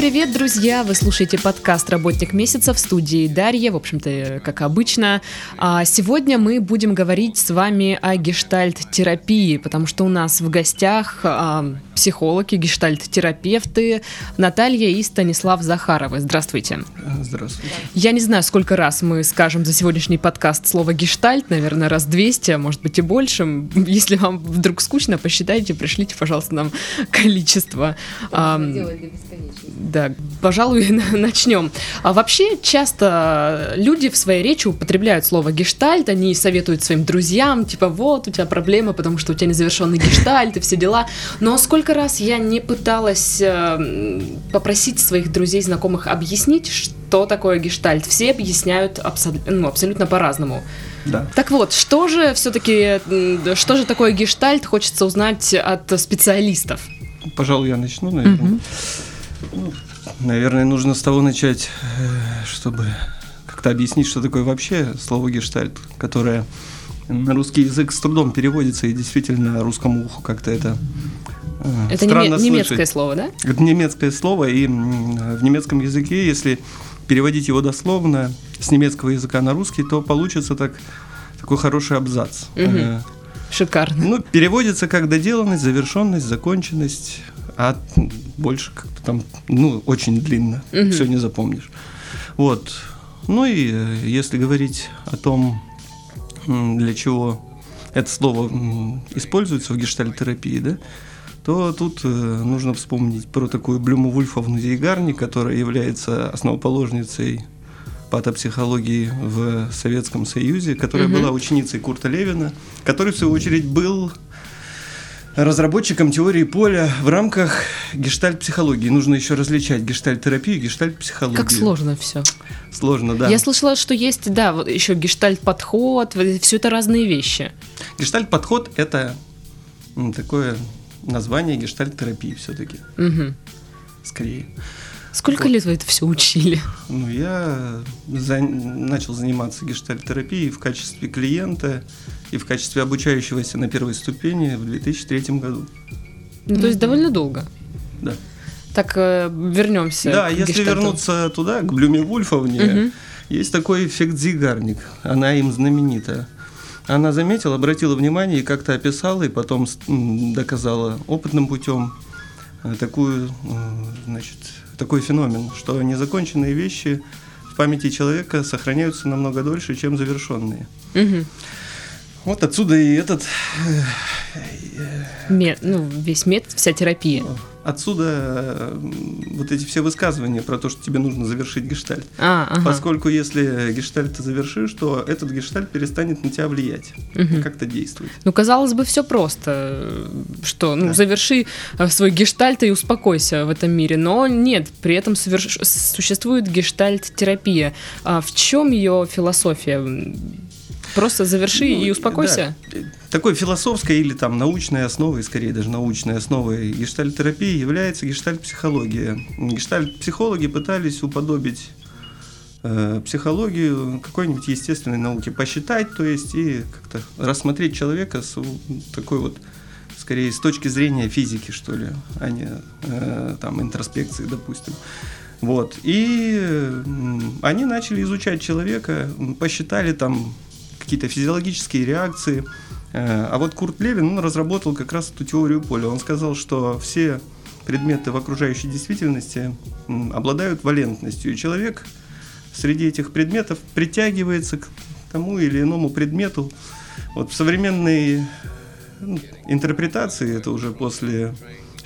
привет, друзья! Вы слушаете подкаст «Работник месяца» в студии Дарья, в общем-то, как обычно. А сегодня мы будем говорить с вами о гештальт-терапии, потому что у нас в гостях а, психологи, гештальт-терапевты Наталья и Станислав Захаровы. Здравствуйте. Здравствуйте. Я не знаю, сколько раз мы скажем за сегодняшний подкаст слово «гештальт», наверное, раз 200, а может быть и больше. Если вам вдруг скучно, посчитайте, пришлите, пожалуйста, нам количество. Делали да, пожалуй, начнем. А вообще часто люди в своей речи употребляют слово гештальт, они советуют своим друзьям, типа, вот, у тебя проблема, потому что у тебя незавершенный гештальт и все дела. Но сколько раз я не пыталась э, попросить своих друзей, знакомых объяснить, что такое гештальт. Все объясняют абсол- ну, абсолютно по-разному. Да. Так вот, что же все-таки, что же такое гештальт, хочется узнать от специалистов. Пожалуй, я начну, наверное. Угу. Наверное, нужно с того начать, э, чтобы как-то объяснить, что такое вообще слово гештальт, которое на русский язык с трудом переводится, и действительно русскому уху как-то это э, Это неме- немецкое слово, да? Это немецкое слово, и в немецком языке, если переводить его дословно с немецкого языка на русский, то получится так, такой хороший абзац. Угу. Шикарно. Ну, переводится как доделанность, завершенность, законченность, а больше как-то там, ну, очень длинно, угу. все не запомнишь. Вот. Ну и э, если говорить о том, для чего это слово используется в гештальтерапии, да, то тут э, нужно вспомнить про такую Блюму Вульфовну Зейгарни, которая является основоположницей патопсихологии в Советском Союзе, которая угу. была ученицей Курта Левина, который, в свою очередь, был разработчиком теории поля в рамках гештальт-психологии. Нужно еще различать гештальт-терапию и гештальт-психологию. Как сложно все. Сложно, да. Я слышала, что есть, да, еще гештальт-подход, все это разные вещи. Гештальт-подход – это такое название гештальт-терапии все-таки. Угу. Скорее. Сколько вот. лет вы это все учили? Ну, я за... начал заниматься гештальт-терапией в качестве клиента и в качестве обучающегося на первой ступени в 2003 году. Ну, то есть довольно долго. Да. Так, э, вернемся. Да, если гештальту. вернуться туда, к Блюме Вульфовне, угу. есть такой эффект Зигарник. Она им знаменита. Она заметила, обратила внимание и как-то описала, и потом доказала опытным путем э, такую, э, значит, такой феномен, что незаконченные вещи в памяти человека сохраняются намного дольше, чем завершенные. Угу. Вот отсюда и этот... Мет, ну, весь метод, вся терапия. Отсюда вот эти все высказывания про то, что тебе нужно завершить гештальт. А, ага. Поскольку если гештальт ты завершишь, то этот гештальт перестанет на тебя влиять, угу. как-то действовать. Ну, казалось бы, все просто, что, ну, да. заверши э, свой гештальт и успокойся в этом мире. Но нет, при этом соверш... существует гештальт-терапия. А в чем ее философия? Просто заверши ну, и успокойся. Да. Такой философской или там научной основой, скорее даже научной основой гештальт-терапии является гештальт-психология. Гештальт-психологи пытались уподобить э, психологию какой-нибудь естественной науки, посчитать, то есть и как-то рассмотреть человека с такой вот скорее с точки зрения физики, что ли, а не э, там интроспекции, допустим. Вот. И они начали изучать человека, посчитали там какие-то физиологические реакции. Э, а вот Курт Левин, он разработал как раз эту теорию поля. Он сказал, что все предметы в окружающей действительности обладают валентностью, и человек среди этих предметов притягивается к тому или иному предмету. Вот в современной интерпретации, это уже после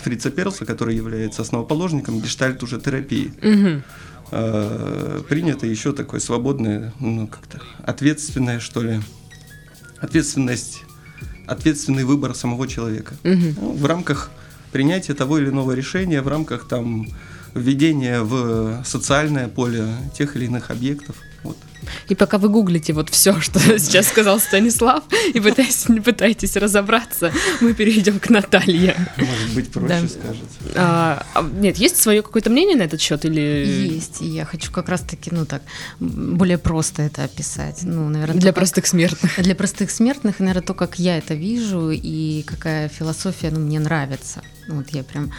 Фрица Перлса, который является основоположником гештальт уже терапии. Угу. Э, принято еще такое свободное, ну как-то ответственное, что ли, ответственность, ответственный выбор самого человека. Угу. Ну, в рамках принятия того или иного решения, в рамках там введения в социальное поле тех или иных объектов. И пока вы гуглите вот все, что сейчас сказал Станислав, и пытаетесь, пытаетесь разобраться, мы перейдем к Наталье. Может быть, проще да. скажет. А, а, нет, есть свое какое-то мнение на этот счет или? Есть, и я хочу как раз-таки, ну так, более просто это описать. Ну, наверное, для простых смертных. Для простых смертных, наверное, то, как я это вижу и какая философия, ну, мне нравится. Вот я прям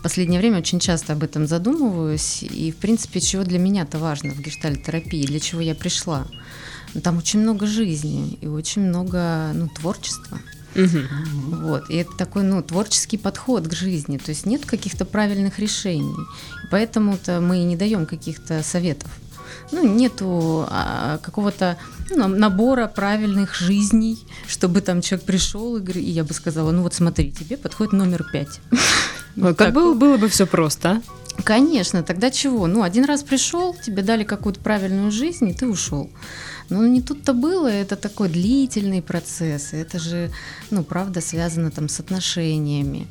в последнее время очень часто об этом задумываюсь. И, в принципе, чего для меня-то важно в гештальтерапии, для чего я пришла. Там очень много жизни и очень много ну, творчества. Мгм. Вот. И это такой ну, творческий подход к жизни. То есть нет каких-то правильных решений. Поэтому-то мы и не даем каких-то советов. Ну, нету а, какого-то ну, набора правильных жизней, чтобы там человек пришел и, и я бы сказала, ну вот смотри, тебе подходит номер пять. Ой, Как было, вот. было бы все просто, а? Конечно, тогда чего? Ну, один раз пришел, тебе дали какую-то правильную жизнь, и ты ушел. Но не тут-то было, это такой длительный процесс, это же, ну, правда, связано там с отношениями.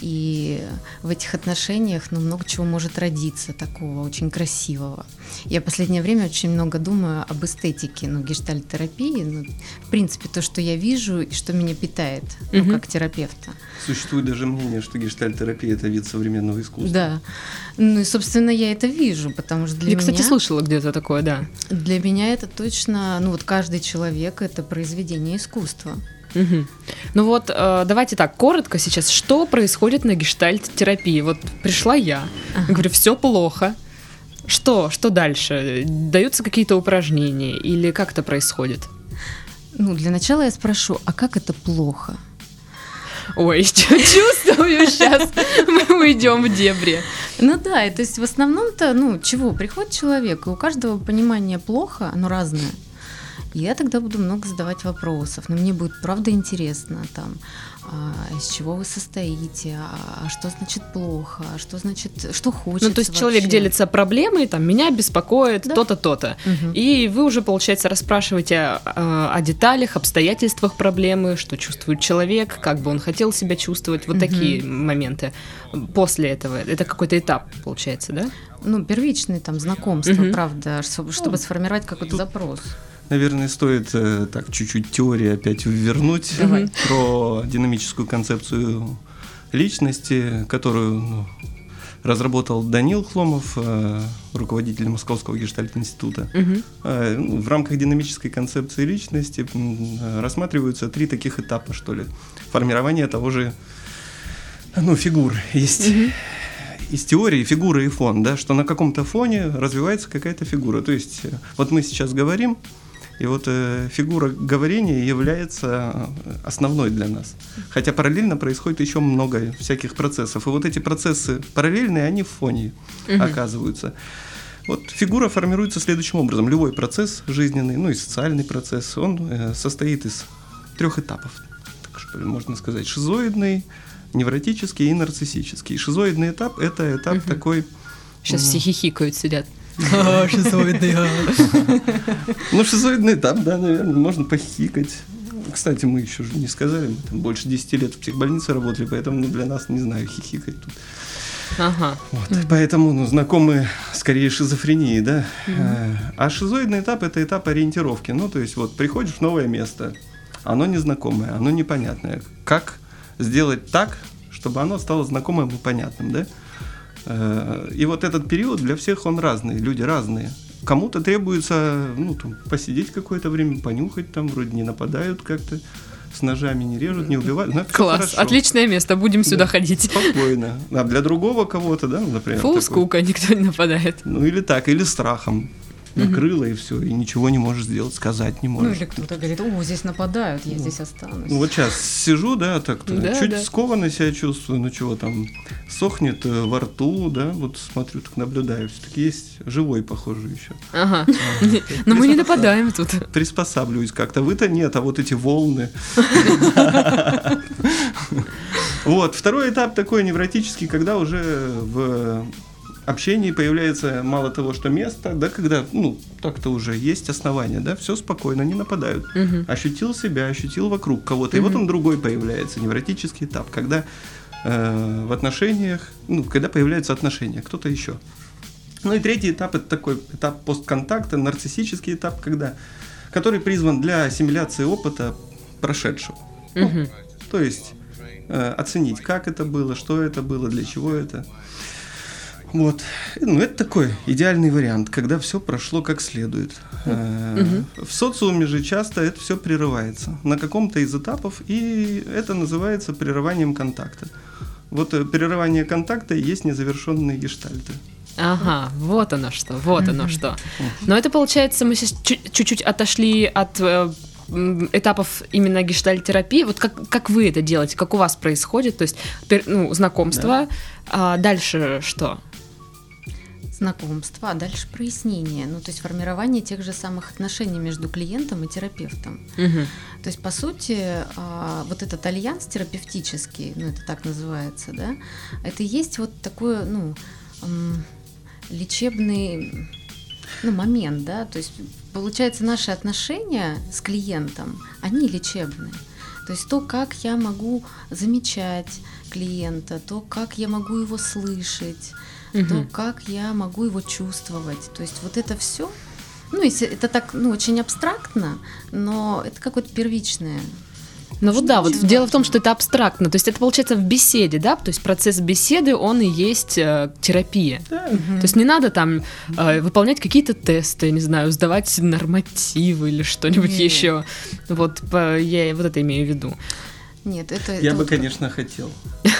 И в этих отношениях, ну, много чего может родиться такого очень красивого. Я в последнее время очень много думаю об эстетике, ну, гештальт-терапии, ну, в принципе, то, что я вижу и что меня питает, ну, Мгм. как терапевта. Существует даже мнение, что гештальтерапия – это вид современного искусства. Да. Ну и, собственно, я это вижу, потому что для Я, меня... кстати, слышала где-то такое, да. Для меня это точно, ну вот каждый человек это произведение искусства. Мгм. Ну вот, э, давайте так, коротко сейчас, что происходит на гештальт-терапии? Вот пришла я, Ага. говорю, все плохо. Что? Что дальше? Даются какие-то упражнения или как это происходит? Ну, для начала я спрошу, а как это плохо? Ой, чувствую сейчас, мы уйдем в дебри. Ну да, и то есть в основном-то, ну, чего, приходит человек, и у каждого понимание плохо, оно разное. И я тогда буду много задавать вопросов, но мне будет правда интересно там, а, из чего вы состоите, а, а что значит плохо, а что значит, что хочется Ну, то есть человек вообще. делится проблемой, там, меня беспокоит Да. то-то, то-то. Мгм. И вы уже, получается, расспрашиваете э, о деталях, обстоятельствах проблемы, что чувствует человек, как бы он хотел себя чувствовать, вот Мгм. такие моменты. После этого, это какой-то этап, получается, да? Ну, первичные там знакомства, Мгм. правда, чтобы, чтобы сформировать какой-то запрос. Наверное, стоит э, так чуть-чуть теории опять вернуть Давай. про динамическую концепцию личности, которую ну, разработал Данил Хломов, э, руководитель Московского гештальт-института. Мгм. Э, ну, В рамках динамической концепции личности рассматриваются три таких этапа, что ли. Формирование того же, ну, фигур. Есть из теории фигура и фон, да, что на каком-то фоне развивается какая-то фигура. То есть, э, вот мы сейчас говорим, и вот э, фигура говорения является э, основной для нас. Хотя параллельно происходит еще много всяких процессов. И вот эти процессы параллельные, они в фоне Мгм. оказываются. Вот фигура формируется следующим образом. Любой процесс жизненный, ну и социальный процесс, он э, состоит из трех этапов. Так что ли, можно сказать, шизоидный, невротический и нарциссический. Шизоидный этап – это этап Мгм. такой... Сейчас все хихикают, сидят. Ну, шизоидный этап, да, наверное, можно похихикать. Кстати, мы еще же не сказали, мы там больше 10 лет в психбольнице работали, поэтому ну, для нас, не знаю, хихикать тут. Ага. Вот, Поэтому ну, знакомы скорее шизофрении, да. Э, А шизоидный этап это этап ориентировки. Ну, то есть, вот приходишь в новое место, оно незнакомое, оно непонятное. Как сделать так, чтобы оно стало знакомым и понятным, да? Э, И вот этот период для всех он разный, люди разные. Кому-то требуется, ну, там, посидеть какое-то время, понюхать там, вроде не нападают как-то, с ножами не режут, не убивают. Ну, это всё Класс, хорошо. отличное место, будем сюда Да. ходить. Спокойно. А для другого кого-то, да, ну, например. Фу, такой- скука, никто не нападает. ну или так, или страхом. Накрыло и все, и ничего не можешь сделать, сказать не Ну можешь. или кто-то говорит, о, здесь нападают, я здесь останусь. Ну, вот сейчас сижу, да, так Да, чуть да. скованно себя чувствую, ну чего там, сохнет э, во рту, да, вот смотрю, так наблюдаю, все-таки есть живой, похоже, еще. Ага. Но мы не нападаем тут. Приспосабливаюсь как-то. Вы-то нет, а вот эти волны. Вот, второй этап такой невротический, когда уже в общении появляется мало того, что место, да, когда, ну, так-то уже есть основания, да, все спокойно, не нападают. Мгм. Ощутил себя, ощутил вокруг кого-то. И вот он другой появляется, невротический этап, когда э, в отношениях, ну, когда появляются отношения, кто-то еще. Ну и третий этап это такой этап постконтакта, нарциссический этап, когда, который призван для ассимиляции опыта прошедшего. Мгм. То есть э, оценить, как это было, что это было, для чего это. Вот. Ну, это такой идеальный вариант, когда все прошло как следует. Э, В социуме же часто это все прерывается на каком-то из этапов, и это называется прерыванием контакта. Вот э, прерывание контакта и есть незавершенные гештальты. Ага, вот оно что, вот оно что. Но это получается, мы сейчас чуть- чуть-чуть отошли от э, этапов именно гештальтерапии. Вот как, как вы это делаете, как у вас происходит? То есть, ну, знакомство, а дальше что? Знакомство, а дальше прояснение. Ну, то есть формирование тех же самых отношений между клиентом и терапевтом. Мгм. То есть, по сути, а, вот этот альянс терапевтический, ну, это так называется, да, это и есть вот такой, ну, лечебный ну, момент, да, то есть, получается, наши отношения с клиентом, они лечебные. То есть то, как я могу замечать клиента, то, как я могу его слышать, то, Мгм. как я могу его чувствовать. То есть вот это все, ну, если это так, ну, очень абстрактно, но это какое-то первичное. Ну вот да, вот Очень дело в том, важно. что это абстрактно. То есть это получается в беседе, да? То есть процесс беседы, он и есть э, терапия. Да, То есть не надо там э, выполнять какие-то тесты, не знаю, сдавать нормативы или что-нибудь Нет. еще. Вот по- я вот это имею в виду. Нет, это... я это бы, вот конечно, хотел.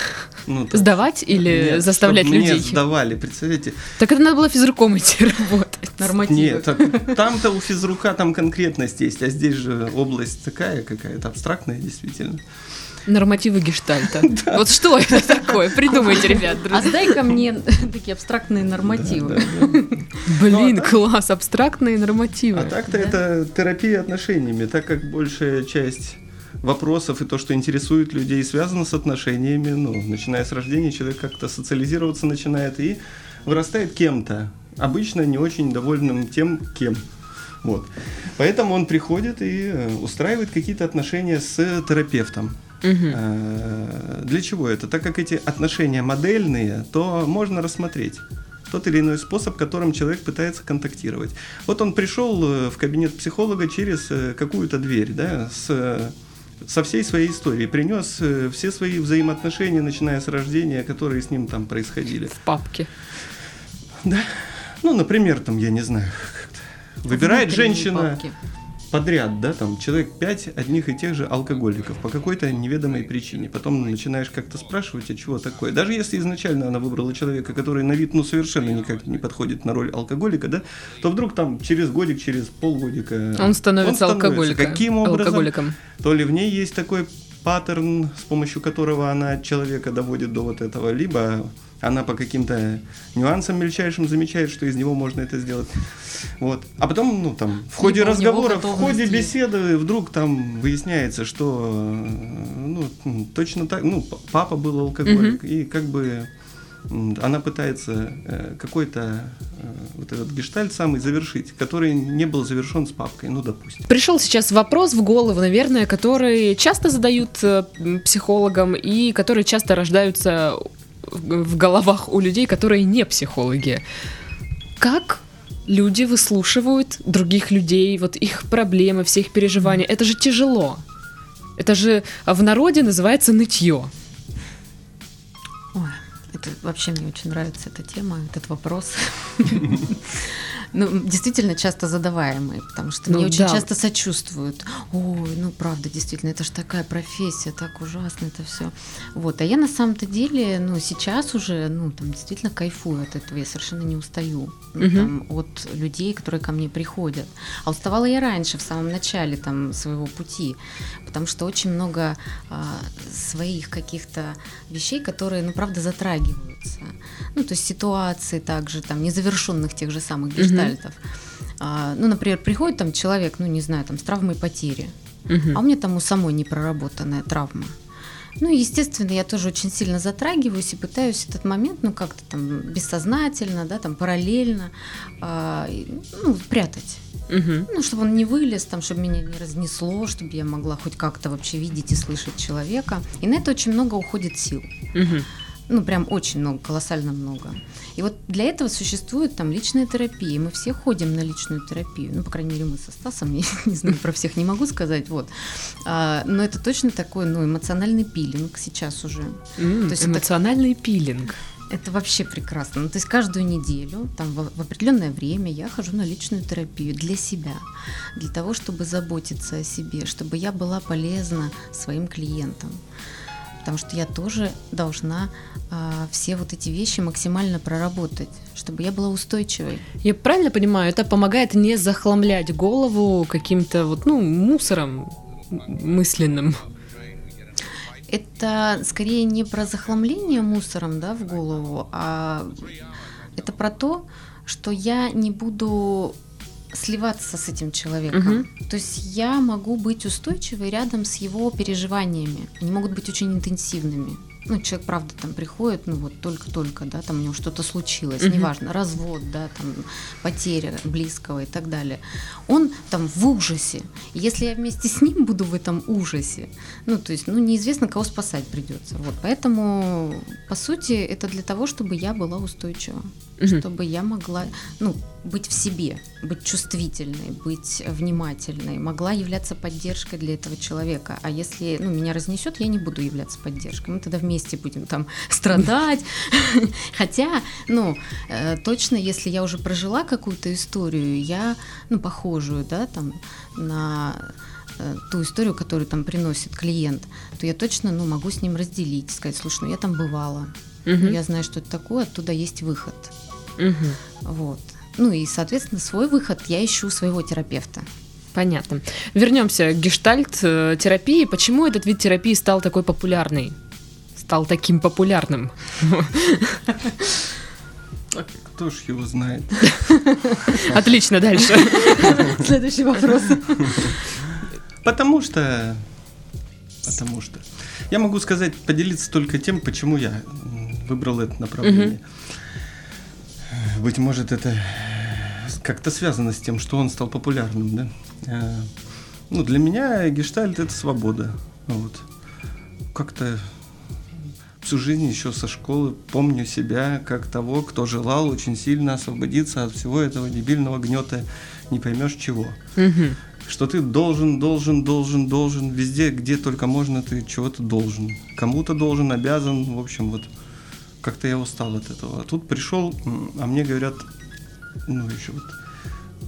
Ну, так, Сдавать или нет, заставлять людей? Мне сдавали, представляете? Так это надо было физруком идти работать. Нормативы. Нет, так там-то у физрука там конкретность есть, а здесь же область такая какая-то абстрактная действительно. Нормативы гештальта. Вот что это такое? Придумайте, ребят. А друзья. сдай-ка мне такие абстрактные нормативы. Блин, Ну, а так- класс, абстрактные нормативы. А так-то это терапия отношениями, так как большая часть вопросов и то, что интересует людей, связано с отношениями. Ну, начиная с рождения, человек как-то социализироваться начинает и вырастает кем-то. Обычно не очень довольным тем, кем. Вот. Поэтому он приходит и э, устраивает какие-то отношения с терапевтом. Э, Для чего это? Так как эти отношения модельные, то можно рассмотреть тот или иной способ, которым человек пытается контактировать. Вот он пришел э, в кабинет психолога через какую-то дверь, да, с, со всей своей историей, принес э, все свои взаимоотношения, начиная с рождения, которые с ним там происходили. В папке. Ну, например, там, я не знаю, выбирает Внутренние женщина папки. Подряд, да, там человек пять одних и тех же алкоголиков по какой-то неведомой причине. Потом начинаешь как-то спрашивать, а чего такое. Даже если изначально она выбрала человека, который на вид ну совершенно никак не подходит на роль алкоголика, да, то вдруг там через годик, через полгодика Он становится, алкоголиком. Каким образом? Алкоголиком. То ли в ней есть такой паттерн, с помощью которого она человека доводит до вот этого, либо она по каким-то нюансам мельчайшим замечает, что из него можно это сделать. Вот. А потом, ну, там, в ходе Либо разговора, в ходе беседы вдруг там выясняется, что, э, ну, точно так, ну, папа был алкоголик, и как бы она пытается э, какой-то э, вот этот гештальт самый завершить, который не был завершен с папкой, ну, допустим. Пришел сейчас вопрос в голову, наверное, который часто задают э, психологам и которые часто рождаются в головах у людей, которые не психологи. Как люди выслушивают других людей, вот их проблемы, все их переживания? Это же тяжело. Это же в народе называется нытье. Это вообще мне очень нравится эта тема, этот вопрос. Ну, действительно часто задаваемый, потому что Ну мне очень да. часто сочувствуют. Ой, ну правда, действительно, это же такая профессия, так ужасно это все. Вот, а я на самом-то деле, ну, сейчас уже, ну, там действительно кайфую от этого, я совершенно не устаю ну, Мгм. там, от людей, которые ко мне приходят. А уставала я раньше, в самом начале там своего пути, потому что очень много а, своих каких-то вещей, которые, ну, правда, затрагиваются. Ну, то есть ситуации также, там, незавершенных тех же самых гештальтов. А, ну, например, приходит там человек, ну, не знаю, там, с травмой потери, Мгм. а у меня там у самой непроработанная травма. Ну, естественно, я тоже очень сильно затрагиваюсь и пытаюсь этот момент, ну, как-то там бессознательно, да, там параллельно, и, ну, прятать. Мгм. Ну, чтобы он не вылез, там, чтобы меня не разнесло, чтобы я могла хоть как-то вообще видеть и слышать человека. И на это очень много уходит сил. Мгм. Ну, прям очень много, колоссально много. И вот для этого существует там личная терапия. Мы все ходим на личную терапию. Ну, по крайней мере, мы со Стасом, я не знаю, про всех не могу сказать, вот. А, но это точно такой, ну, эмоциональный пилинг сейчас уже. М, То есть это- Эмоциональный пилинг. Это вообще прекрасно. Ну, то есть каждую неделю, там в, в определенное время я хожу на личную терапию для себя, для того, чтобы заботиться о себе, чтобы я была полезна своим клиентам. Потому что я тоже должна а, все вот эти вещи максимально проработать, чтобы я была устойчивой. Я правильно понимаю, это помогает не захламлять голову каким-то вот, ну, мусором мысленным? Это скорее не про захламление мусором, да, в голову, а это про то, что я не буду сливаться с этим человеком. Мгм. То есть я могу быть устойчивой рядом с его переживаниями. Они могут быть очень интенсивными. Ну, человек, правда, там приходит, ну вот только-только, да, там у него что-то случилось, Мгм. неважно, развод, да, там потеря близкого и так далее. Он там в ужасе. Если я вместе с ним буду в этом ужасе, ну, то есть, ну, неизвестно, кого спасать придется. Вот, поэтому, по сути, это для того, чтобы я была устойчива Мгм. чтобы я могла, ну, быть в себе, быть чувствительной, быть внимательной, могла являться поддержкой для этого человека. А если, ну, меня разнесет, я не буду являться поддержкой. Мы тогда вместе будем там страдать. Хотя, ну, э, точно, если я уже прожила какую-то историю, я, ну, похожую, да, там, на э, ту историю, которую там приносит клиент, то я точно, ну, могу с ним разделить, сказать, слушай, ну, я там бывала, Мгм. я знаю, что это такое, оттуда есть выход. Мгм. Вот. Ну и, соответственно, свой выход я ищу своего терапевта. Понятно. Вернемся к гештальт-терапии. Почему этот вид терапии стал такой популярный? Стал таким популярным? Кто ж его знает? Отлично, дальше. Следующий вопрос. Потому что... Потому что... Я могу сказать, поделиться только тем, почему я выбрал это направление. Быть может, это как-то связано с тем, что он стал популярным, да? Э, Ну, для меня гештальт – это свобода. Вот. Как-то всю жизнь еще со школы помню себя как того, кто желал очень сильно освободиться от всего этого дебильного гнета не поймешь чего что ты должен, должен, должен, должен, везде, где только можно, ты чего-то должен. Кому-то должен, обязан, в общем, вот как-то я устал от этого. А тут пришел, а мне говорят, ну, еще вот,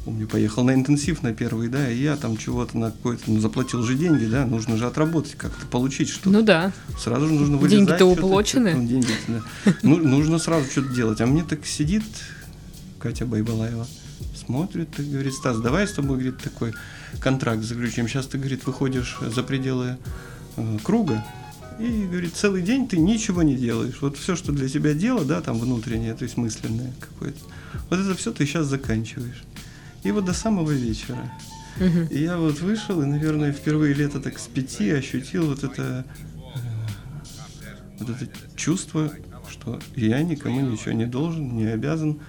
помню, поехал на интенсив на первый, да, и я там чего-то на какой-то, ну, заплатил же деньги, да, нужно же отработать как-то, получить что-то. Ну да. Сразу же нужно вылезать. Деньги-то уплочены. ну, деньги, да. Ну, нужно сразу что-то делать. А мне так сидит Катя Байбалаева, смотрит и говорит, Стас, давай с тобой, говорит, такой контракт заключим. Сейчас ты, говорит, выходишь за пределы э, круга, и, говорит, целый день ты ничего не делаешь. Вот все, что для тебя дело, да, там внутреннее, то есть мысленное какое-то, вот это все ты сейчас заканчиваешь. И вот до самого вечера. И я вот вышел, и, наверное, впервые лето так с пяти ощутил вот это, э, вот это чувство, что я никому ничего не должен, не обязан.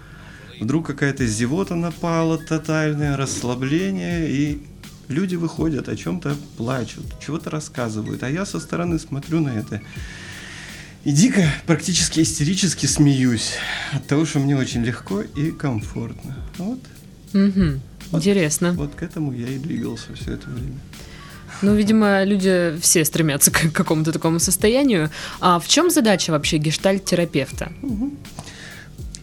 Вдруг какая-то зевота напала тотальное, расслабление, и люди выходят, о чем-то плачут, чего-то рассказывают, а я со стороны смотрю на это и дико, практически истерически смеюсь от того, что мне очень легко и комфортно. Вот, Мгм. Вот. Интересно. вот к этому я и двигался все это время. Ну, видимо, люди все стремятся к какому-то такому состоянию. А в чем задача вообще гештальт-терапевта?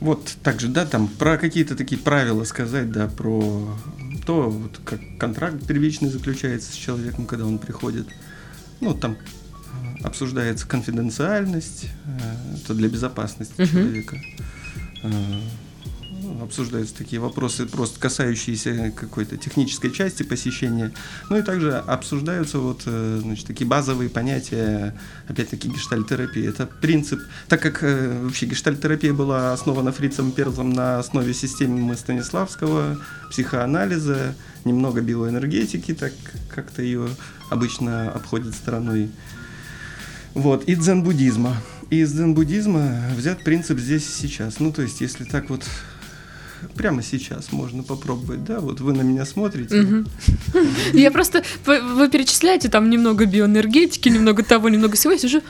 Вот также, да, там про какие-то такие правила сказать, да, про то, вот, как контракт первичный заключается с человеком, когда он приходит. Ну, там э, обсуждается конфиденциальность, э, это для безопасности Мгм. человека. Ну, Обсуждаются такие вопросы, просто касающиеся какой-то технической части посещения. Ну и также обсуждаются вот, э, значит, такие базовые понятия, опять-таки, гештальтерапии. Это принцип, так как э, вообще гештальтерапия была основана Фрицем Перлом на основе системы Станиславского, психоанализа, немного биоэнергетики, так как-то ее обычно обходят стороной. Вот, и дзен-буддизма. Из дзен-буддизма взят принцип здесь и сейчас. Ну, то есть, если так вот прямо сейчас можно попробовать, да, вот вы на меня смотрите. Я просто... Вы перечисляете там немного биоэнергетики, немного того, немного всего, я сижу,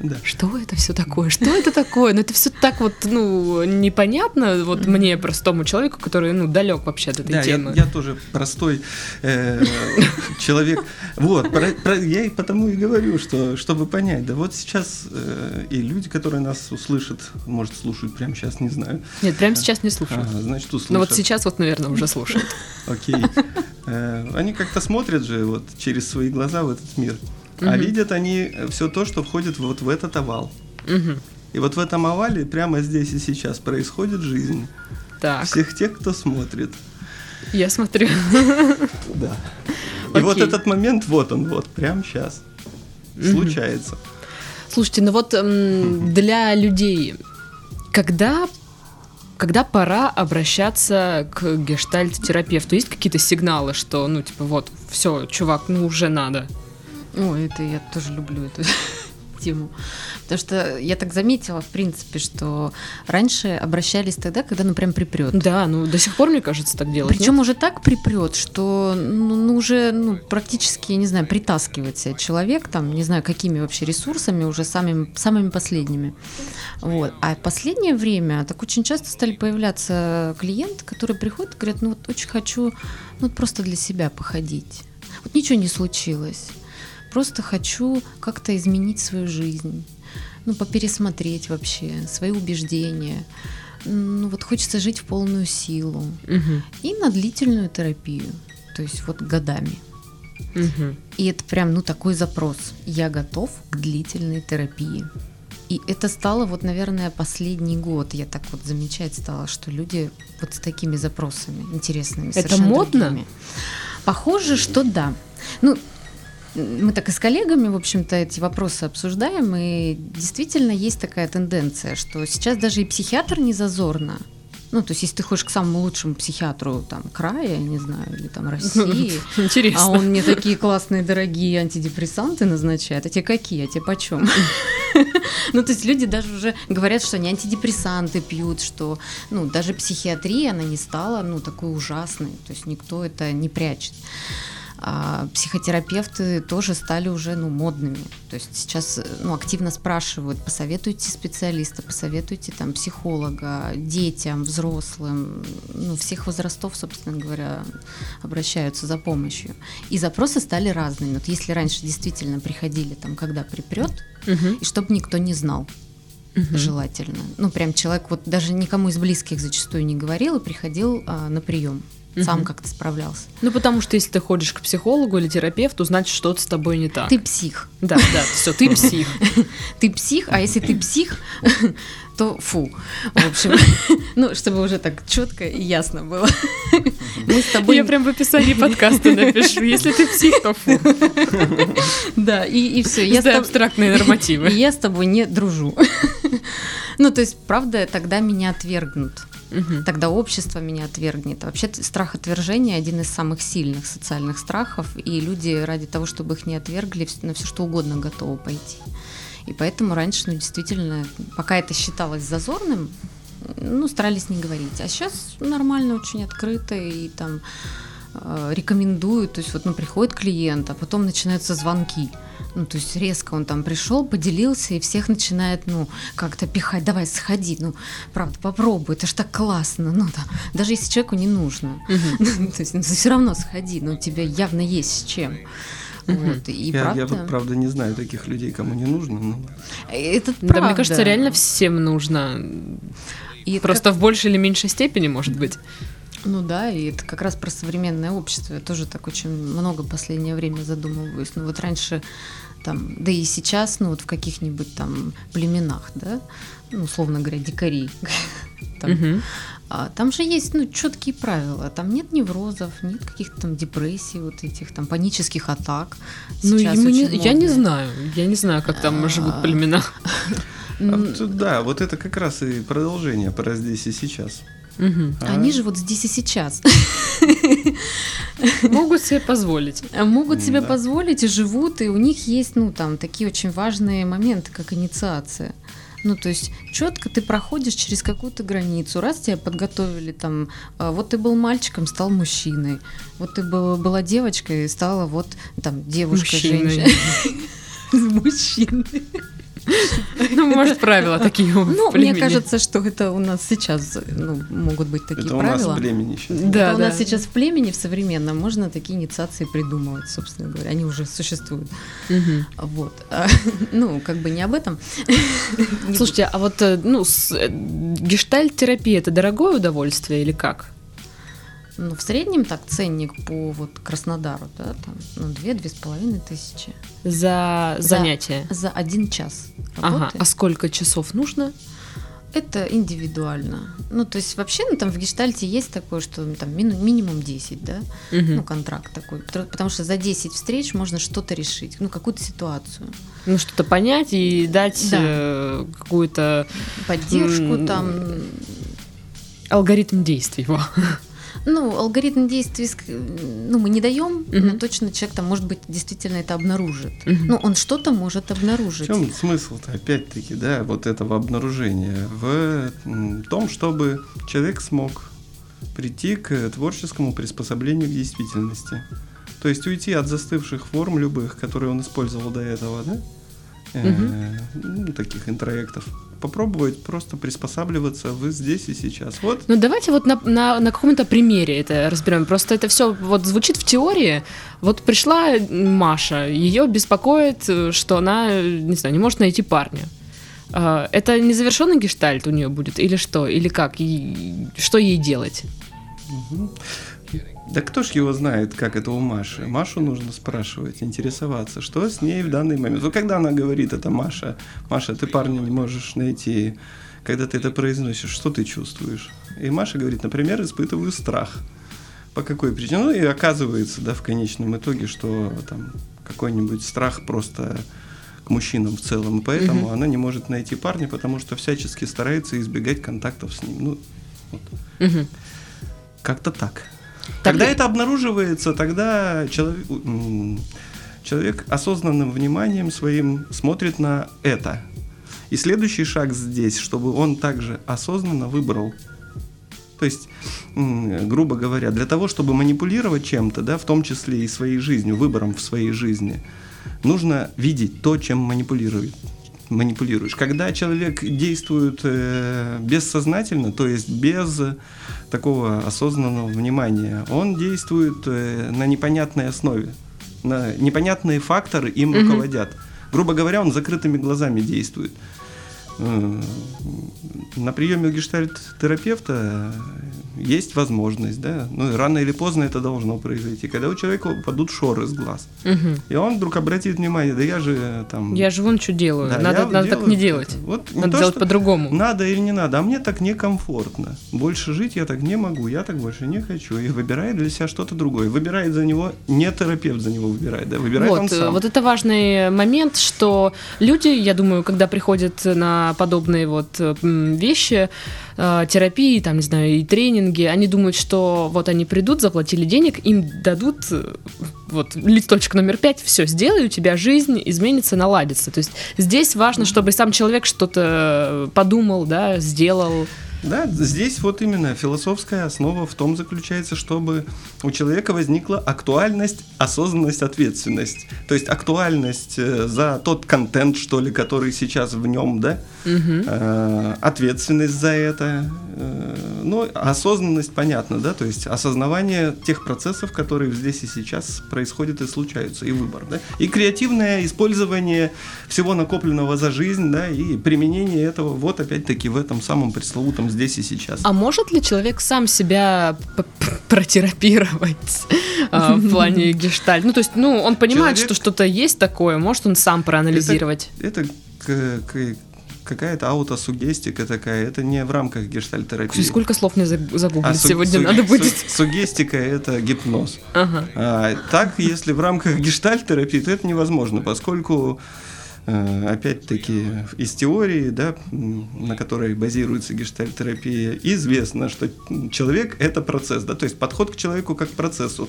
да. что это все такое? Что это такое? Ну, это все так вот, ну, непонятно вот мне, простому человеку, который, ну, далек вообще от этой Да, я, темы. я тоже простой э, человек. Вот, про- про- я и потому и говорю, что чтобы понять, да вот сейчас э, и люди, которые нас услышат, может, слушают прямо сейчас, не знаю. Нет, прямо сейчас не слушаю. Ага, значит, услышат. Но вот сейчас вот, наверное, уже слушают. Окей. Э, Они как-то смотрят же вот через свои глаза в этот мир. А видят они все то, что входит вот в этот овал. Мгм. И вот в этом овале прямо здесь и сейчас происходит жизнь Так, всех тех, кто смотрит. я смотрю. Да. И вот Окей. этот момент, вот он, вот, прямо сейчас Мгм. случается. Слушайте, ну вот м, для людей, когда, когда пора обращаться к гештальт-терапевту? Есть какие-то сигналы, что, ну, типа, вот, все, чувак, ну, уже надо? Ой, это я тоже люблю эту тему. Потому что я так заметила, в принципе, что раньше обращались тогда, когда, ну, прям припрет. Да, ну, до сих пор, мне кажется, так делать. Причем уже так припрет, что ну, ну, уже ну, практически, не знаю, притаскивает себя человек, там, не знаю, какими вообще ресурсами, уже самыми, самыми последними. Вот. А в последнее время так очень часто стали появляться клиенты, которые приходят и говорят, ну вот очень хочу ну, вот просто для себя походить. Вот ничего не случилось. Просто хочу как-то изменить свою жизнь. Ну, попересмотреть вообще свои убеждения. Ну, вот хочется жить в полную силу Мгм, и на длительную терапию, то есть вот годами. мгм. И это прям, ну, такой запрос. Я готов к длительной терапии. И это стало вот, наверное, последний год. Я так вот замечать стала, что люди вот с такими запросами интересными. Это модно? другими. Похоже, что да. Ну, мы так и с коллегами, в общем-то, эти вопросы обсуждаем, и действительно есть такая тенденция, что сейчас даже и психиатр не зазорно. Ну, то есть, если ты ходишь к самому лучшему психиатру там края, я не знаю, или там России, Интересно. а он мне такие классные, дорогие антидепрессанты назначает. А те какие? А те почем? Ну, то есть люди даже уже говорят, что они антидепрессанты пьют, что, ну, даже психиатрия, она не стала, ну, такой ужасной. То есть никто это не прячет. А психотерапевты тоже стали уже ну, модными. То есть сейчас э, ну, активно спрашивают, посоветуйте специалиста, посоветуйте там психолога, детям, взрослым, ну, всех возрастов, собственно говоря, обращаются за помощью. И запросы стали разными. Вот если раньше действительно приходили там, когда припрет, Мгм, и чтобы никто не знал, мгм. желательно. Ну, прям человек вот даже никому из близких зачастую не говорил и приходил а, на прием. Сам Мгм. как-то справлялся. Ну, потому что если ты ходишь к психологу или терапевту, значит, что-то с тобой не так. Ты псих. Да, да, все, ты псих. Ты псих, а если ты псих, то фу. В общем, ну, чтобы уже так четко и ясно было. Мы с тобой... Я прям в описании подкаста напишу. Если ты псих, то фу. Да, и, и все. Я, с За тоб- абстрактные нормативы. и я с тобой не дружу. Ну, то есть, правда, тогда меня отвергнут. Мгм. Тогда общество меня отвергнет. Вообще страх отвержения один из самых сильных социальных страхов, и люди ради того, чтобы их не отвергли, на все что угодно готовы пойти. И поэтому раньше, ну, действительно, пока это считалось зазорным, ну, старались не говорить. А сейчас нормально, очень открыто, и там рекомендуют, то есть вот, ну, приходит клиент, а потом начинаются звонки. Ну, то есть резко он там пришел, поделился, и всех начинает, ну, как-то пихать, давай, сходи, ну, правда, попробуй, это ж так классно, ну, да, даже если человеку не нужно. То есть, ну, все равно сходи, ну, у тебя явно есть с чем. Вот, и я, правда, я вот, правда, не знаю таких людей, кому не нужно. но- это Да, правда. мне кажется, реально всем нужно. И Просто в большей или меньшей степени, может быть. Ну да, и это как раз про современное общество. Я тоже так очень много в последнее время задумываюсь. Ну вот раньше там, да и сейчас, ну вот в каких-нибудь там племенах, да, ну, условно говоря, дикари, там, Мгм. а, там же есть, ну, четкие правила. Там нет неврозов, нет каких-то там депрессий, вот этих там панических атак. Ну, и Сейчас мы не- я не знаю. Я не знаю, как там А. живут племена. А да, вот это как раз и продолжение про здесь и сейчас. Мгм. А? Они живут здесь и сейчас. Могут себе позволить. могут себе Да. позволить и живут, и у них есть, ну, там, такие очень важные моменты, как инициация. Ну, то есть четко ты проходишь через какую-то границу. Раз тебя подготовили там, а, вот ты был мальчиком, стал мужчиной. Вот ты был, была девочкой, стала вот там девушка, женщина. Мужчиной. Ну, может, правила такие у Ну, мне кажется, что это у нас сейчас ну, могут быть такие это у правила. нас в племени сейчас. Да, Это у нас сейчас в племени в современном можно такие инициации придумывать, собственно говоря. Они уже существуют. Вот. А, Ну, как бы не об этом. Слушайте, а вот э, ну, э, гештальт-терапия это дорогое удовольствие или как? Ну, в среднем так ценник по вот Краснодару, да, там, ну, две-две с половиной тысячи. За занятие? За один час Ага. работы. А сколько часов нужно? Это индивидуально. Ну, то есть вообще, ну, там в гештальте есть такое, что ну, там мину- минимум 10, да, Мгм. ну, контракт такой. Потому что за 10 встреч можно что-то решить, ну, какую-то ситуацию. Ну, что-то понять и дать Да. э, какую-то Поддержку там, алгоритм действий. во. Ну, алгоритм действий, ну, мы не даем, но Мгм. точно человек там, может быть, действительно это обнаружит. Мгм. Ну, он что-то может В обнаружить. чем смысл-то, опять-таки, да, вот этого обнаружения? В том, чтобы человек смог прийти к творческому приспособлению к действительности. То есть уйти от застывших форм любых, которые он использовал до этого, да? Э, ну, таких интроектов. Попробовать просто приспосабливаться вы здесь и сейчас. Вот Ну, давайте вот на, на, на каком-то примере это разберем. Просто это все вот звучит в теории. Вот пришла Маша, ее беспокоит, э, что она, не знаю, не может найти парня. А, Это незавершенный гештальт у нее будет или что? Или как? И что ей делать? Мгм. Да кто ж его знает, как это у Маши? Машу нужно спрашивать, интересоваться, что с ней в данный момент. Вот когда она говорит это Маша, Маша, ты парня не можешь найти, когда ты это произносишь, что ты чувствуешь? И Маша говорит, например, испытываю страх. По какой причине? Ну и оказывается, да, в конечном итоге, что там какой-нибудь страх просто к мужчинам в целом, и поэтому Мгм. она не может найти парня, потому что всячески старается избегать контактов с ним. Ну, вот. Мгм. Как-то так. Когда это обнаруживается, тогда человек, человек осознанным вниманием своим смотрит на это. И следующий шаг здесь, чтобы он также осознанно выбрал. То есть, грубо говоря, для того, чтобы манипулировать чем-то, да, в том числе и своей жизнью, выбором в своей жизни, нужно видеть то, чем манипулирует манипулируешь. Когда человек действует э, бессознательно, то есть без такого осознанного внимания, он действует э, на непонятной основе. На непонятные факторы им Мгм. руководят. Грубо говоря, он закрытыми глазами действует. На приеме у гештальт-терапевта есть возможность, да, ну рано или поздно это должно произойти, когда у человека упадут шоры с глаз. Мгм. И он вдруг обратит внимание, да я же там... Я же вон что делаю. Да, надо надо так не делать. Вот не Надо то, делать по-другому. Надо или не надо, а мне так некомфортно. Больше жить я так не могу, я так больше не хочу. И выбирает для себя что-то другое. Выбирает за него, не терапевт за него выбирает, да, выбирает он Вот, э, сам. вот это важный момент, что люди, я думаю, когда приходят на подобные вот э, вещи, э, терапии, там, не знаю, и тренинги, они думают, что вот они придут, заплатили денег, им дадут э, вот листочек номер пять, все, сделай, у тебя жизнь изменится, наладится. То есть здесь важно, чтобы сам человек что-то подумал, да, сделал. Да, здесь вот именно философская основа в том заключается, чтобы у человека возникла актуальность, осознанность, ответственность. То есть актуальность э, за тот контент, что ли, который сейчас в нем, да, э, ответственность за это, э, ну, осознанность, понятно, да, то есть осознавание тех процессов, которые здесь и сейчас происходят и случаются, и выбор, да, и креативное использование всего накопленного за жизнь, да, и применение этого вот опять-таки в этом самом пресловутом здесь и сейчас. А может ли человек сам себя протерапировать а, в плане гештальт? Ну, то есть, ну, он понимает, что что-то есть такое, может он сам проанализировать. Это какая-то аутосугестика такая, это не в рамках гештальтерапии. Сколько слов мне заг- загуглить А су- сегодня су- надо су- будет? сугестика это гипноз. Ага. А, так, если в рамках гештальт-терапии, то это невозможно, поскольку опять-таки из теории, да, на которой базируется гештальт-терапия, известно, что человек это процесс, да, то есть подход к человеку как к процессу.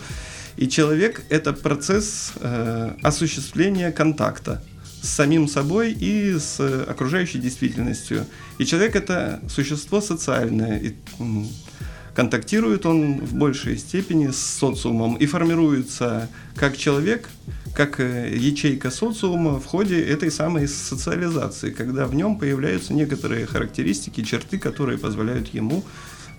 И человек это процесс э, осуществления контакта с самим собой и с э, окружающей действительностью. И человек это существо социальное. И, контактирует он в большей степени с социумом и формируется как человек, как э, ячейка социума в ходе этой самой социализации, когда в нем появляются некоторые характеристики, черты, которые позволяют ему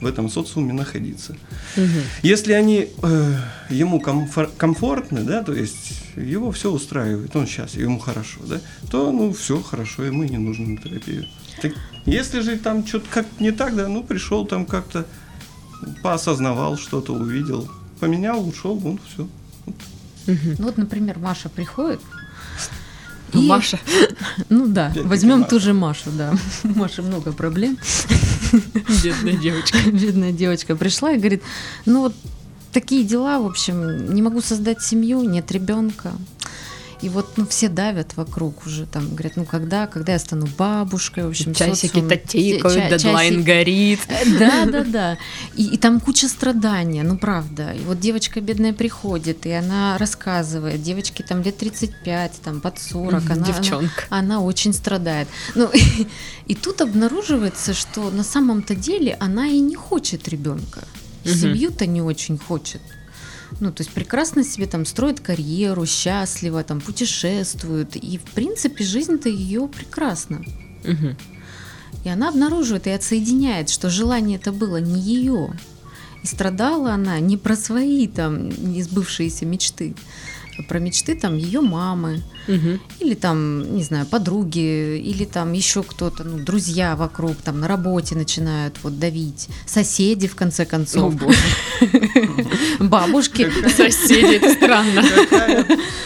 в этом социуме находиться. Мгм. Если они э, ему комфор- комфортны, да, то есть его все устраивает, он сейчас, ему хорошо, да, то ну все хорошо, ему и не нужно на терапию. Так, если же там что-то как не так, да, ну пришел там как-то поосознавал что-то, увидел, поменял, ушел, вон, все. Ну вот, например, Маша приходит. Ну, и- Маша. Ну да, возьмем Маша. ту же Машу, да. У Маши много проблем. Бедная девочка. Бедная девочка пришла и говорит, ну вот такие дела, в общем, не могу создать семью, нет ребенка. И вот ну, все давят вокруг уже, там, говорят, ну когда, когда я стану бабушкой, в общем, Часики социум- тикают, ча- дедлайн часик- горит. Э, Да, да, да. И, и там куча страдания, ну правда. И вот девочка бедная приходит, и она рассказывает, девочке там лет 35, там под 40, она, она, Девчонка. она очень страдает. Ну, и тут обнаруживается, что на самом-то деле она и не хочет ребенка. Семью-то не очень хочет. Ну, то есть прекрасно себе там строит карьеру, счастливо, там путешествует. И, в принципе, жизнь-то ее прекрасна. Мгм. И она обнаруживает и отсоединяет, что желание это было не ее. И страдала она не про свои там не сбывшиеся мечты, про мечты там ее мамы, Мгм. или там, не знаю, подруги, или там еще кто-то, ну, друзья вокруг, там на работе начинают вот давить, соседи в конце концов, бабушки. Соседи, это странно.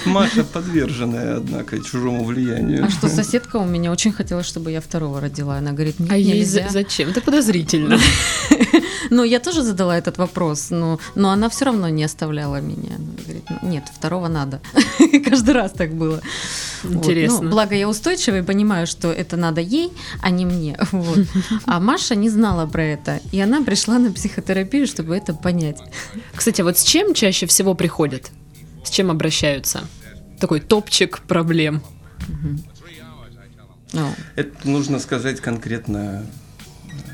Маша подверженная, однако, чужому влиянию. А что соседка у меня очень хотела, чтобы я второго родила. Она говорит, нет, А ей зачем? Это подозрительно. Ну, я тоже задала этот вопрос, но, но она все равно не оставляла меня. Она говорит, «Ну, нет, второго надо. Каждый раз так было. Вот. Интересно. Ну, благо я устойчивая и понимаю, что это надо ей, а не мне. Вот. А Маша не знала про это. И она пришла на психотерапию, чтобы это понять. Кстати, вот с чем чаще всего приходят? С чем обращаются? Такой топчик проблем. Ну, Это нужно сказать конкретно,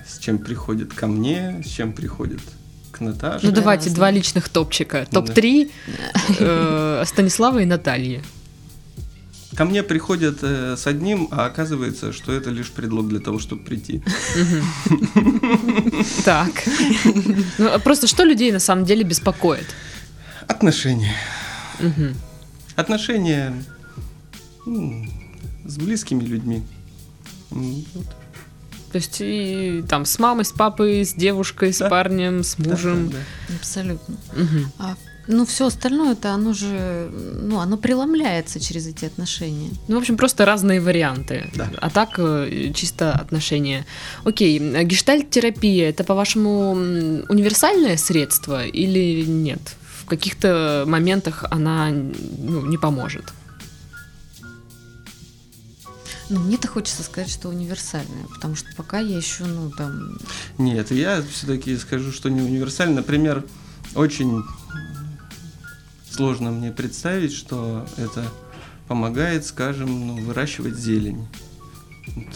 с чем приходит ко мне, с чем приходит к Наташе. Ну давайте два личных топчика. Да. Топ-3 э, Станислава и Натальи. Ко мне приходят э, с одним, а оказывается, что это лишь предлог для того, чтобы прийти. Так. Ну, а просто что людей на самом деле беспокоит? Отношения. Отношения с близкими людьми. То есть и там с мамой, с папой, с девушкой, с Да. парнем, с Да, мужем. да, да. абсолютно. Мгм. А, ну, все остальное, это оно же, ну, оно преломляется через эти отношения. Ну, в общем, просто разные варианты. Да. А так э, чисто отношения. Окей, а гештальт-терапия это, по-вашему, универсальное средство или нет? В каких-то моментах она ну, не поможет. Ну, мне-то хочется сказать, что универсальное, потому что пока я еще, ну, там, Нет, я все-таки скажу, что не универсально. Например, очень сложно мне представить, что это помогает, скажем, ну, выращивать зелень. Вот.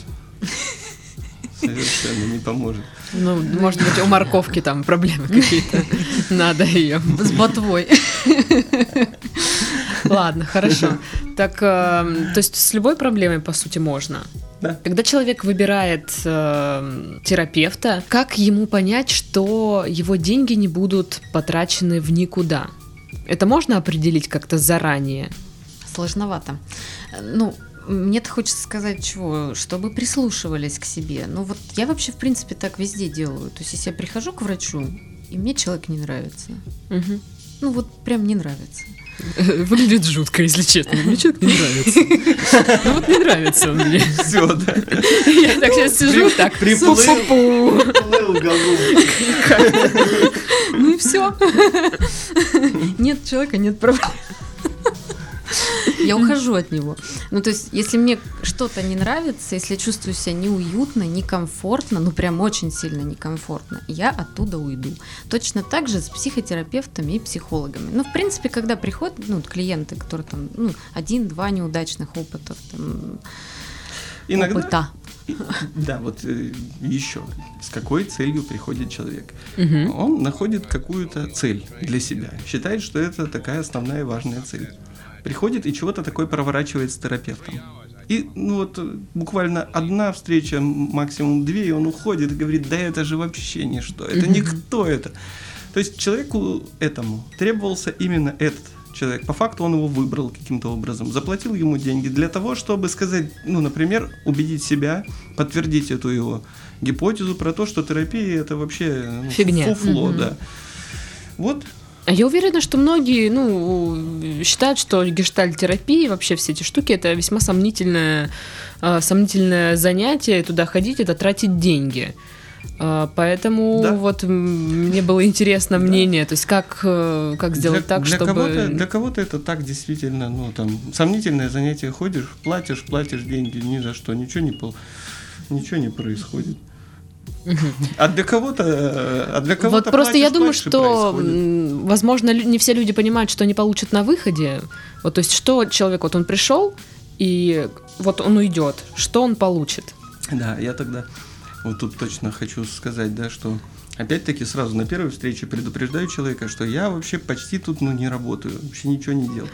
Совершенно не поможет. Ну, может быть, у морковки там проблемы какие-то. Надо ее. с ботвой. Ладно, хорошо. Так, э, то есть с любой проблемой, по сути, можно. Да. Когда человек выбирает э, терапевта, как ему понять, что его деньги не будут потрачены в никуда? Это можно определить как-то заранее? Сложновато. Ну, мне-то хочется сказать чего, чтобы прислушивались к себе. Ну вот я вообще, в принципе, так везде делаю. То есть если я прихожу к врачу, и мне человек не нравится. Мгм. Ну вот прям не нравится. Выглядит жутко, если честно. Мне человек не нравится. Ну вот не нравится он мне. Все, да. Я так сейчас сижу, так, Приплыл. Ну и все. Нет человека, нет проблем. Я ухожу от него. Ну, то есть, если мне что-то не нравится, если я чувствую себя неуютно, некомфортно, ну, прям очень сильно некомфортно, я оттуда уйду. Точно так же с психотерапевтами и психологами. Ну, в принципе, когда приходят ну, клиенты, которые там, ну, один-два неудачных опытов, там, Иногда, опыта. да, вот еще, с какой целью приходит человек? Мгм. Он находит какую-то цель для себя, считает, что это такая основная важная цель. Приходит и чего-то такое проворачивает с терапевтом. И ну вот буквально одна встреча, максимум две, и он уходит и говорит, да это же вообще ничто, это никто это. То есть человеку этому требовался именно этот человек. По факту он его выбрал каким-то образом, заплатил ему деньги для того, чтобы сказать, ну, например, убедить себя, подтвердить эту его гипотезу про то, что терапия это вообще ну, Фигня. фуфло, Мгм. да. Вот Я уверена, что многие ну, считают, что гештальтерапия, вообще все эти штуки, это весьма сомнительное, э, сомнительное занятие, туда ходить, это тратить деньги. Э, Поэтому Да. вот мне было интересно мнение, то есть как, э, как сделать для, так, для чтобы... Кого-то, для кого-то это так действительно, ну, там, сомнительное занятие. Ходишь, платишь, платишь деньги ни за что, ничего не, пол, ничего не происходит. А для кого-то, а для кого-то Вот просто я думаю, что, происходит. возможно, не все люди понимают, что они получат на выходе. Вот, то есть, что человек, вот он пришел, и вот он уйдет, что он получит? Да, я тогда вот тут точно хочу сказать, да, что опять-таки сразу на первой встрече предупреждаю человека, что я вообще почти тут ну, не работаю, вообще ничего не делал.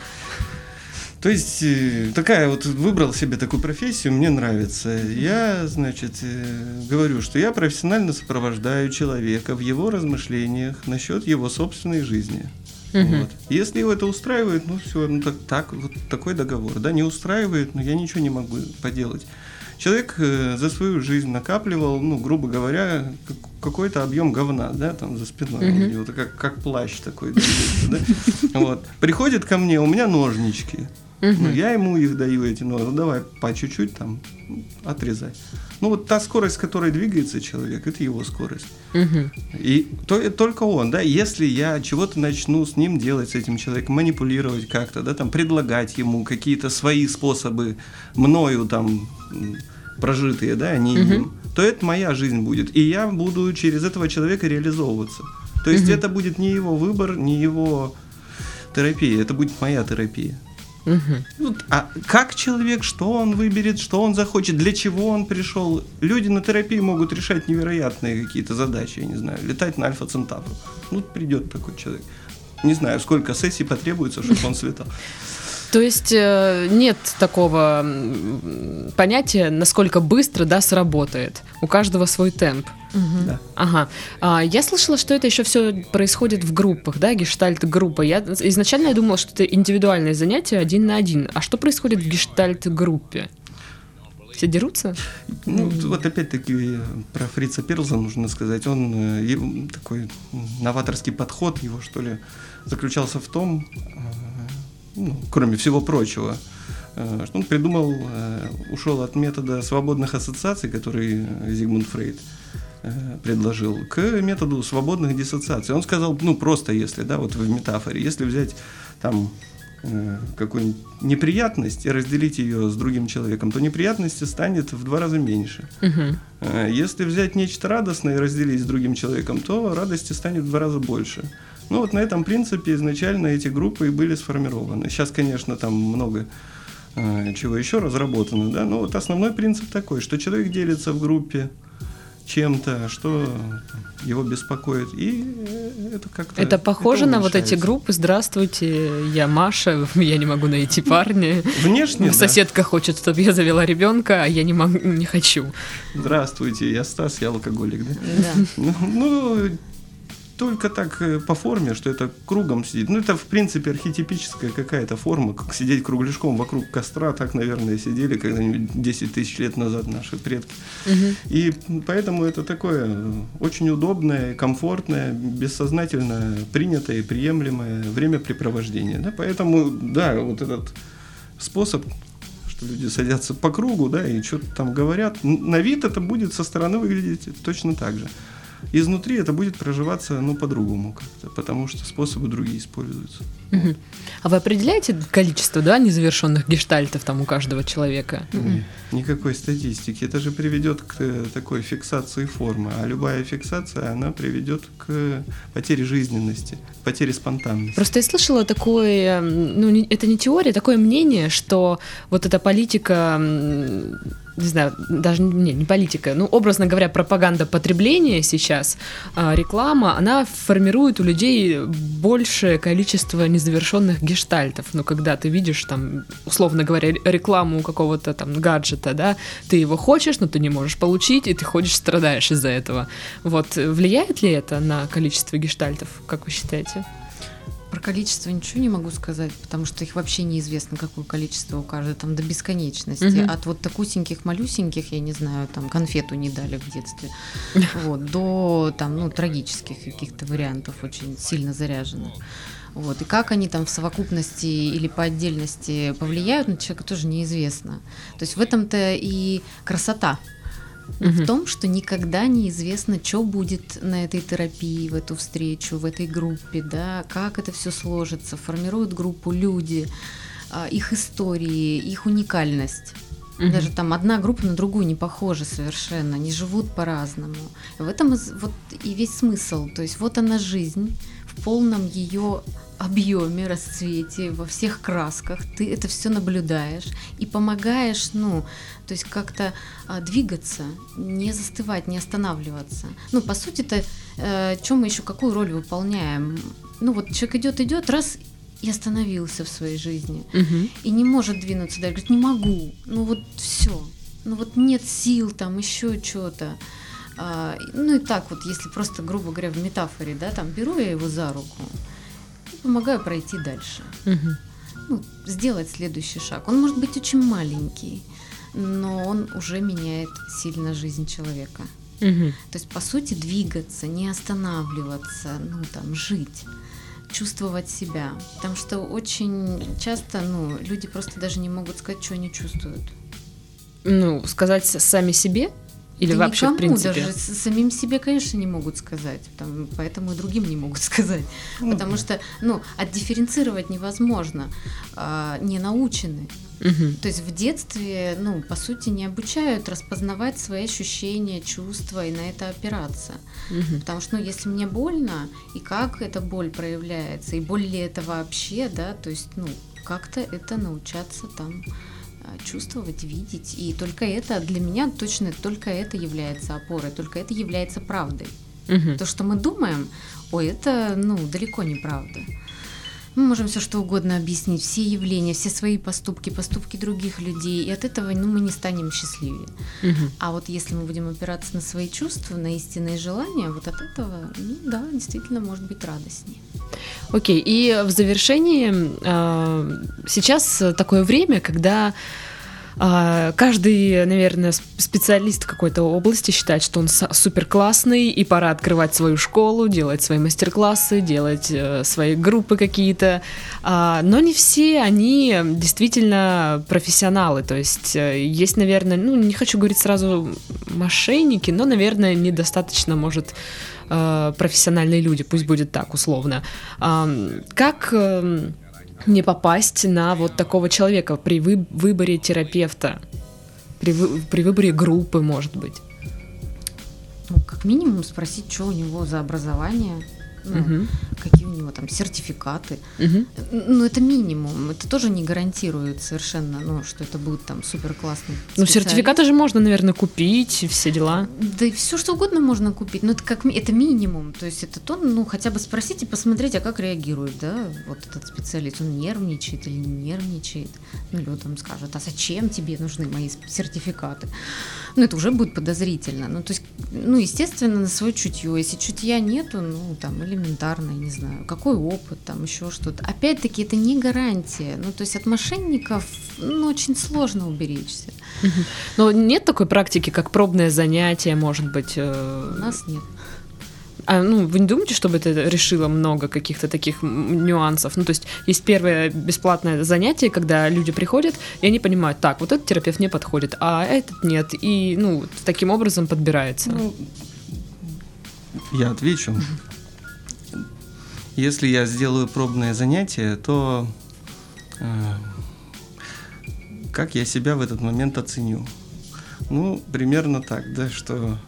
То есть э, такая вот выбрал себе такую профессию, мне нравится. Я, значит, э, говорю, что я профессионально сопровождаю человека в его размышлениях насчет его собственной жизни. Вот. Если его это устраивает, ну все, ну так, так вот такой договор. Да, не устраивает, но я ничего не могу поделать. Человек э, за свою жизнь накапливал, ну, грубо говоря, как- какой-то объем говна, да, там за спиной. Мгм. у него, как, как плащ такой. да. Вот. Приходит ко мне, у меня ножнички. Ну, Мгм. я ему их даю, эти ножи. Ну, давай по чуть-чуть там отрезай. Ну, вот та скорость, с которой двигается человек, это его скорость. Мгм. И то, только он, да, если я чего-то начну с ним делать, с этим человеком, манипулировать как-то, да, там, предлагать ему какие-то свои способы, мною там прожитые, да, не Мгм. им, то это моя жизнь будет. И я буду через этого человека реализовываться. То есть Мгм. это будет не его выбор, не его терапия, это будет моя терапия. Мгм. Ну, а как человек, что он выберет, что он захочет, для чего он пришел? Люди на терапии могут решать невероятные какие-то задачи, я не знаю, летать на Альфа Центавру. Ну, придет такой человек. Не знаю, сколько сессий потребуется, чтобы он слетал. То есть э, нет такого понятия, насколько быстро да, сработает. У каждого свой темп. Да. Ага. А, я слышала, что это еще все происходит в группах, да, гештальт-группа. Я изначально я думала, что это индивидуальное занятие один на один. А что происходит в гештальт-группе? Все дерутся? Ну, вот опять-таки э, про Фрица Перлза нужно сказать. Он э, такой новаторский подход его, что ли, заключался в том, э, ну, кроме всего прочего, что он придумал, ушел от метода свободных ассоциаций, который Зигмунд Фрейд предложил, к методу свободных диссоциаций. Он сказал, ну просто если, да, вот в метафоре, если взять там э, какую-нибудь неприятность и разделить ее с другим человеком, то неприятности станет в два раза меньше. Э, Если взять нечто радостное и разделить с другим человеком, то радости станет в два раза больше. Ну вот на этом принципе изначально эти группы и были сформированы. Сейчас, конечно, там много э, чего еще разработано, да, но вот основной принцип такой, что человек делится в группе чем-то, что его беспокоит, и это как-то... Это похоже на вот эти группы. Здравствуйте, я Маша, я не могу найти парня. Внешне, да. Соседка хочет, чтобы я завела ребенка, а я не могу, не хочу. Здравствуйте, я Стас, я алкоголик, да? Да. Ну, только так э, по форме, что это кругом сидит. Ну, это, в принципе, архетипическая какая-то форма, как сидеть кругляшком вокруг костра. Так, наверное, сидели когда-нибудь 10 тысяч лет назад наши предки. Мгм. И поэтому это такое э, очень удобное, комфортное, бессознательно принятое и приемлемое времяпрепровождение. Да? Поэтому, да, вот этот способ что люди садятся по кругу, да, и что-то там говорят. На вид это будет со стороны выглядеть точно так же. Изнутри это будет проживаться, ну, по-другому как-то, потому что способы другие используются. Мгм. А вы определяете количество, да, незавершенных гештальтов там у каждого человека? Мгм. Никакой статистики. Это же приведет к э, такой фиксации формы. А любая фиксация, она приведет к потере жизненности, потере спонтанности. Просто я слышала такое, ну, это не теория, такое мнение, что вот эта политика, не знаю, даже не, не политика, ну, образно говоря, пропаганда потребления сейчас, а, реклама, она формирует у людей большее количество незавершенных гештальтов. Ну, когда ты видишь там, условно говоря, ре- рекламу какого-то там гаджета, да, ты его хочешь, но ты не можешь получить, и ты ходишь, страдаешь из-за этого. Вот, влияет ли это на количество гештальтов, как вы считаете? Про количество ничего не могу сказать, потому что их вообще неизвестно, какое количество у каждой, там до бесконечности. Мгм. От вот такусеньких, малюсеньких, я не знаю, там конфету не дали в детстве, вот, до там, ну, трагических каких-то вариантов, очень сильно заряженных. Вот. И как они там в совокупности или по отдельности повлияют на человека, тоже неизвестно. То есть в этом-то и красота. В том, что никогда неизвестно, что будет на этой терапии, в эту встречу, в этой группе, да, как это все сложится, формируют группу люди, а, их истории, их уникальность. Даже там одна группа на другую не похожа совершенно, они живут по-разному. В этом вот и весь смысл. То есть вот она жизнь в полном ее объеме, расцвете, во всех красках. Ты это все наблюдаешь и помогаешь, ну, то есть как-то а, двигаться, не застывать, не останавливаться. Ну, по сути-то, э, чем мы еще какую роль выполняем? Ну, вот человек идет, идет, раз и остановился в своей жизни Мгм. и не может двинуться дальше, говорит, не могу, ну вот все, ну вот нет сил там, еще что-то. А, ну и так вот, если просто, грубо говоря, в метафоре, да, там беру я его за руку помогаю пройти дальше, Мгм. ну, сделать следующий шаг. Он может быть очень маленький, но он уже меняет сильно жизнь человека. Мгм. То есть, по сути, двигаться, не останавливаться, ну, там, жить, чувствовать себя. Потому что очень часто, ну, люди просто даже не могут сказать, что они чувствуют. Ну, сказать сами себе или Да вообще в никому принципе? даже самим себе, конечно, не могут сказать, там, поэтому и другим не могут сказать. Ну, Потому что, ну, отдифференцировать невозможно, а, не научены. Мгм. То есть в детстве, ну, по сути, не обучают распознавать свои ощущения, чувства и на это опираться. Мгм. Потому что, ну, если мне больно, и как эта боль проявляется, и боль ли это вообще, да, то есть, ну, как-то это научаться там чувствовать, видеть. И только это, для меня точно только это является опорой, только это является правдой. Мгм. То, что мы думаем, ой, это, ну, далеко не правда. Мы можем все что угодно объяснить, все явления, все свои поступки, поступки других людей, и от этого ну, мы не станем счастливее. Мгм. А вот если мы будем опираться на свои чувства, на истинные желания, вот от этого, ну да, действительно может быть радостнее. Окей, и в завершении а, сейчас такое время, когда каждый, наверное, сп- специалист какой-то области считает, что он супер классный, и пора открывать свою школу, делать свои мастер-классы, делать э, свои группы какие-то. А, но не все они действительно профессионалы. То есть э, есть, наверное, ну, не хочу говорить сразу мошенники, но, наверное, недостаточно, может, э, профессиональные люди, пусть будет так условно. Как эм, не попасть на вот такого человека при вы- выборе терапевта, при, вы- при выборе группы, может быть? Ну, как минимум спросить, что у него за образование, ну, Мгм. какие у него там сертификаты. Мгм. Ну, это минимум. Это тоже не гарантирует совершенно, ну, что это будет там супер классный. Ну, сертификаты же можно, наверное, купить, все дела. Да и все что угодно можно купить, но это как это минимум, то есть это то, ну хотя бы спросить и посмотреть, а как реагирует, да, вот этот специалист, он нервничает или не нервничает, ну или он там скажет, а зачем тебе нужны мои сертификаты, ну это уже будет подозрительно, ну то есть, ну естественно на свое чутье, если чутья нету, ну там элементарно, я не знаю, какой опыт, там еще что-то, опять-таки это не гарантия, ну то есть от мошенников, ну очень сложно уберечься, Но нет такой практики, как пробное занятие, может быть. э, у нас нет. А, ну, вы не думаете, чтобы это решило много каких-то таких нюансов? Ну, то есть есть первое бесплатное занятие, когда люди приходят, и они понимают, так, вот этот терапевт не подходит, а этот нет. И, ну, таким образом подбирается. Ну, я отвечу. Если я сделаю пробное занятие, то э, как я себя в этот момент оценю? Ну, примерно так, да, что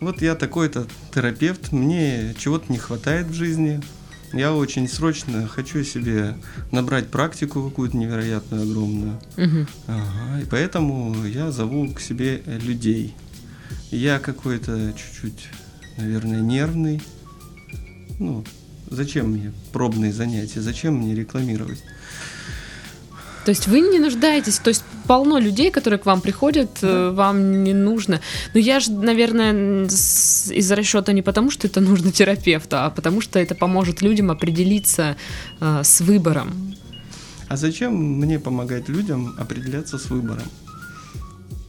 вот я такой-то терапевт, мне чего-то не хватает в жизни, я очень срочно хочу себе набрать практику какую-то невероятную, огромную. Мгм. Ага, и поэтому я зову к себе людей. Я какой-то чуть-чуть, наверное, нервный. Ну, зачем мне пробные занятия, зачем мне рекламировать? То есть вы не нуждаетесь, то есть полно людей, которые к вам приходят, э, вам не нужно. Но я же, наверное, из расчета не потому, что это нужно терапевту, а потому что это поможет людям определиться э, с выбором. А зачем мне помогать людям определяться с выбором?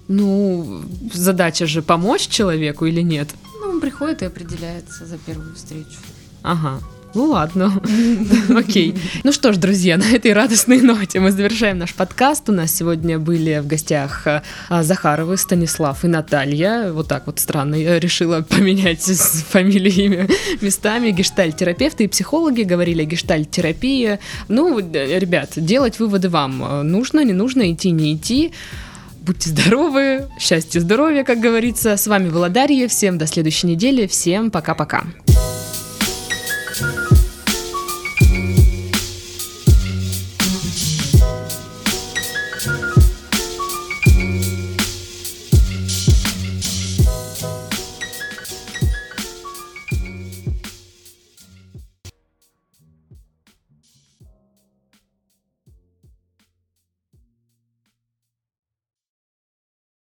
Ну, задача же помочь человеку или нет? Ну, он приходит и определяется за первую встречу. Ага. Ну ладно, окей. Ну что ж, друзья, на этой радостной ноте мы завершаем наш подкаст. У нас сегодня были в гостях а, Захаровы, Станислав и Наталья. Вот так вот странно, я решила поменять фамилию, имя местами. Гештальт-терапевты и психологи говорили о гештальт-терапии. Ну, ребят, делать выводы вам. Нужно, не нужно, идти, не идти. Будьте здоровы, счастья, здоровья, как говорится. С вами была Дарья. Всем до следующей недели. Всем пока-пока.